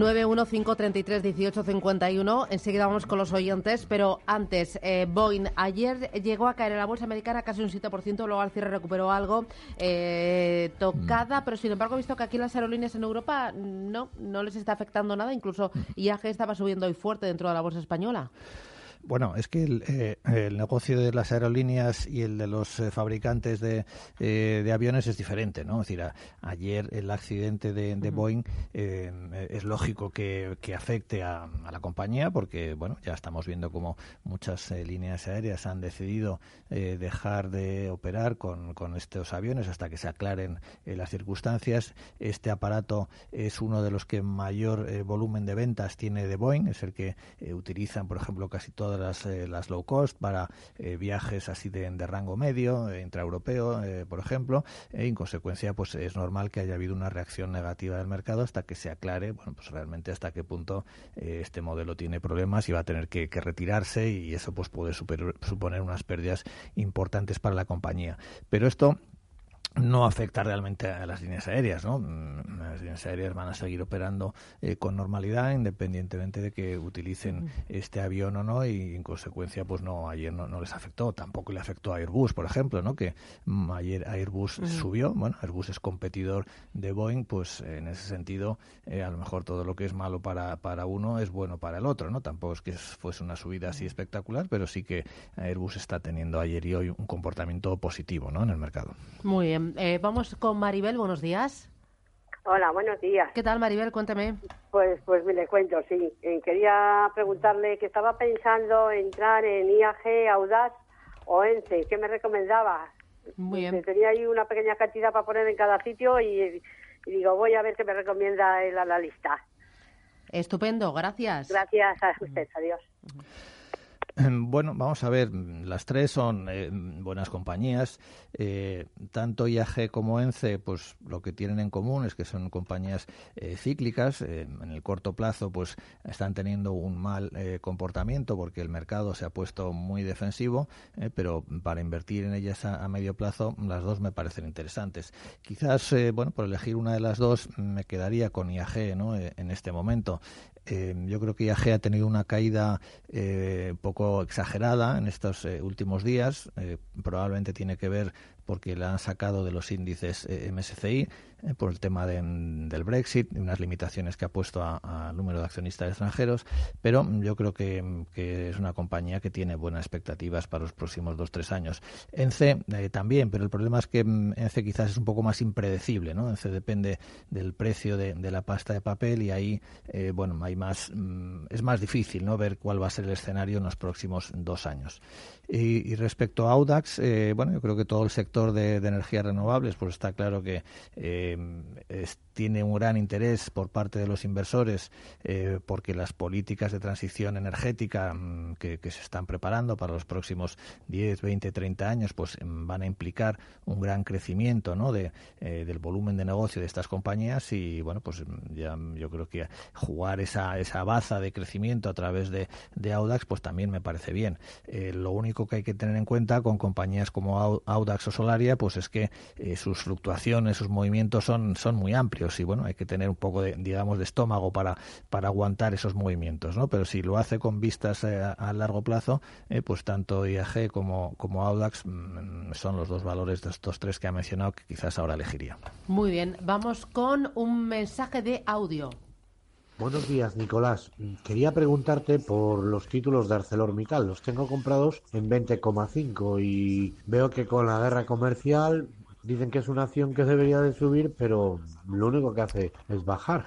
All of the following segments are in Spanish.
915331851. Enseguida vamos con los oyentes, pero antes, eh, Boeing ayer llegó a caer en la bolsa americana casi un 7%, luego al cierre recuperó algo eh, tocada, mm. pero sin embargo he visto que aquí las aerolíneas en Europa no, no les está afectando nada, incluso mm. IAG estaba subiendo hoy fuerte dentro de la bolsa española. Bueno, es que el, eh, el, negocio de las aerolíneas y el de los eh, fabricantes de, eh, de, aviones es diferente, ¿no? Es decir, ayer el accidente de, de Boeing es lógico que, que afecte a, a, la compañía porque, bueno, ya estamos viendo como muchas líneas aéreas han decidido dejar de operar con, con, estos aviones hasta que se aclaren las circunstancias. Este aparato es uno de los que mayor volumen de ventas tiene de Boeing, es el que utilizan, por ejemplo, casi todas las, eh, las low cost para eh, viajes así de, rango medio, eh, intraeuropeo, por ejemplo, e en consecuencia pues es normal que haya habido una reacción negativa del mercado hasta que se aclare, bueno, pues realmente hasta qué punto este modelo tiene problemas y va a tener que, retirarse y eso pues puede suponer unas pérdidas importantes para la compañía. Pero esto no afecta realmente a las líneas aéreas, ¿no? Mm, las líneas aéreas van a seguir operando eh, con normalidad independientemente de que utilicen este avión o no y en consecuencia pues no ayer no, no, les afectó, tampoco le afectó a Airbus, por ejemplo, ¿no? Que mm, ayer Airbus subió, bueno, Airbus es competidor de Boeing, pues en ese sentido eh, a lo mejor todo lo que es malo para, para uno es bueno para el otro, ¿no? Tampoco es que fuese una subida así espectacular, pero sí que Airbus está teniendo ayer y hoy un comportamiento positivo, ¿no? En el mercado. Muy bien. Eh, vamos con Maribel, buenos días. Hola, buenos días. ¿Qué tal, Maribel? Cuéntame. Pues, pues me le cuento, sí. Eh, quería preguntarle que estaba pensando entrar en IAG, Audaz o ENCE. ¿Qué me recomendaba? Muy bien. Tenía ahí una pequeña cantidad para poner en cada sitio y, digo, voy a ver qué me recomienda él a la lista. Estupendo, gracias. Gracias a usted, adiós. Bueno, vamos a ver, las tres son eh, buenas compañías. Eh, tanto IAG como ENCE, pues lo que tienen en común es que son compañías eh, cíclicas. en el corto plazo, pues están teniendo un mal comportamiento porque el mercado se ha puesto muy defensivo, pero para invertir en ellas a, medio plazo, las dos me parecen interesantes. Quizás, bueno, por elegir una de las dos, me quedaría con IAG, ¿no? en este momento. Em, yo creo que IAG ha tenido una caída eh, poco exagerada en estos eh, últimos días. Eh, probablemente tiene que ver porque la han sacado de los índices eh, MSCI eh, por el tema del Brexit, de unas limitaciones que ha puesto al número de accionistas extranjeros, pero yo creo que, es una compañía que tiene buenas expectativas para los próximos dos tres años. ENCE eh, también, pero el problema es que mm, ENCE quizás es un poco más impredecible, ¿no? ENCE depende del precio de, la pasta de papel y ahí, bueno, hay más, mm, es más difícil, ¿no? Ver cuál va a ser el escenario en los próximos dos años. Y, respecto a Audax, bueno, yo creo que todo el sector de, energías renovables, pues está claro que eh, tiene un gran interés por parte de los inversores eh, porque las políticas de transición energética mm, que, se están preparando para los próximos 10, 20, 30 años, pues mm, van a implicar un gran crecimiento ¿no? de, eh, del volumen de negocio de estas compañías y bueno, pues mm, ya yo creo que jugar esa, esa baza de crecimiento a través de, de Audax, pues también me parece bien. lo único que hay que tener en cuenta con compañías como Audax o pues es que eh, sus fluctuaciones, sus movimientos son, son muy amplios y bueno, hay que tener un poco de, digamos, de estómago para, para aguantar esos movimientos, ¿no? Pero si lo hace con vistas eh, a, largo plazo, eh, pues tanto IAG como, como Audax mm, son los dos valores de estos tres que ha mencionado que quizás ahora elegiría. Muy bien, vamos con un mensaje de audio. Buenos días, Nicolás. Quería preguntarte por los títulos de ArcelorMittal. Los tengo comprados en 20,5 y veo que con la guerra comercial dicen que es una acción que debería de subir, pero lo único que hace es bajar.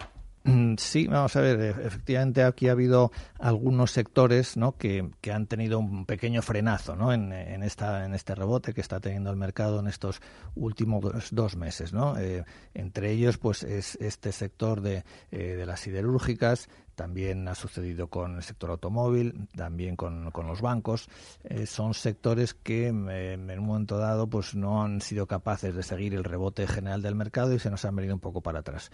Mm, sí, vamos a ver, e-, efectivamente aquí ha habido algunos sectores ¿no? que, que han tenido un pequeño frenazo ¿no? en, en, esta, en este rebote que está teniendo el mercado en estos últimos dos, meses. ¿no? Eh, entre ellos pues es este sector de, eh, de las siderúrgicas, también ha sucedido con el sector automóvil, también con, con los bancos. Eh, son sectores que eh, en un momento dado pues no han sido capaces de seguir el rebote general del mercado y se nos han venido un poco para atrás.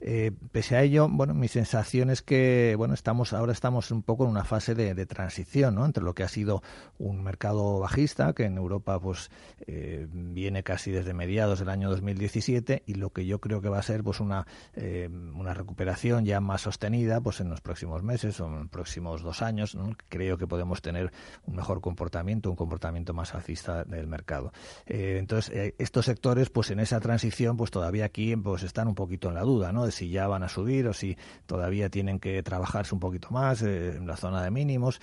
Eh, pese a ello, bueno, mi sensación es que bueno, estamos ahora estamos un poco en una fase de, transición, ¿no? Entre lo que ha sido un mercado bajista que en Europa pues eh, viene casi desde mediados del año 2017 y lo que yo creo que va a ser pues una una recuperación ya más sostenida pues en los próximos meses o en los próximos dos años, creo que podemos tener un mejor comportamiento, un comportamiento más alcista del mercado. Eh, entonces, eh, estos sectores, pues en esa transición, pues todavía aquí pues están un poquito en la duda, ¿no? De si ya van a subir o si todavía tienen que trabajarse un poquito más eh, en la zona de mínimos,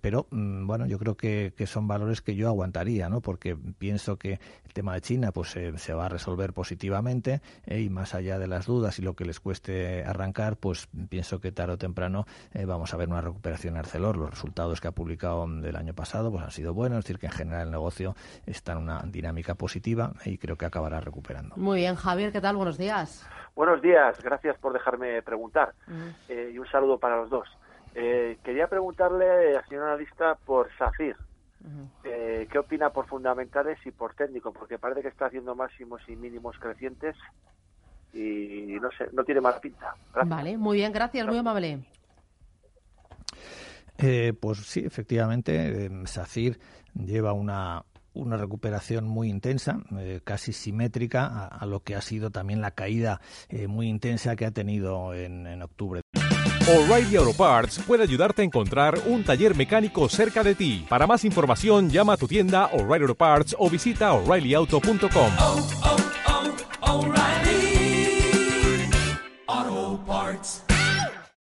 pero mmm, bueno, yo creo que, que, son valores que yo aguantaría, ¿no? Porque pienso que el tema de China, pues se va a resolver positivamente y más allá de las dudas y lo que les cueste arrancar, pues pienso que tarde o temprano eh, vamos a ver una recuperación en Arcelor. Los resultados que ha publicado del año pasado pues han sido buenos, es decir, que en general el negocio está en una dinámica positiva y creo que acabará recuperando. Muy bien, Javier, ¿qué tal? Buenos días. Buenos días, gracias por dejarme preguntar uh -huh. eh, y un saludo para los dos. Eh, quería preguntarle al señor analista por SACIR. Uh -huh. eh, ¿Qué opina por fundamentales y por técnico? Porque parece que está haciendo máximos y mínimos crecientes y no sé, no tiene mala pinta. Gracias. Vale, muy bien, gracias, muy amable. Eh, pues sí, efectivamente, eh, SACIR lleva una, una recuperación muy intensa, eh, casi simétrica a, a, lo que ha sido también la caída eh, muy intensa que ha tenido en, en octubre. O'Reilly Auto Parts puede ayudarte a encontrar un taller mecánico cerca de ti. Para más información, llama a tu tienda O'Reilly Auto Parts o visita oreillyauto.com.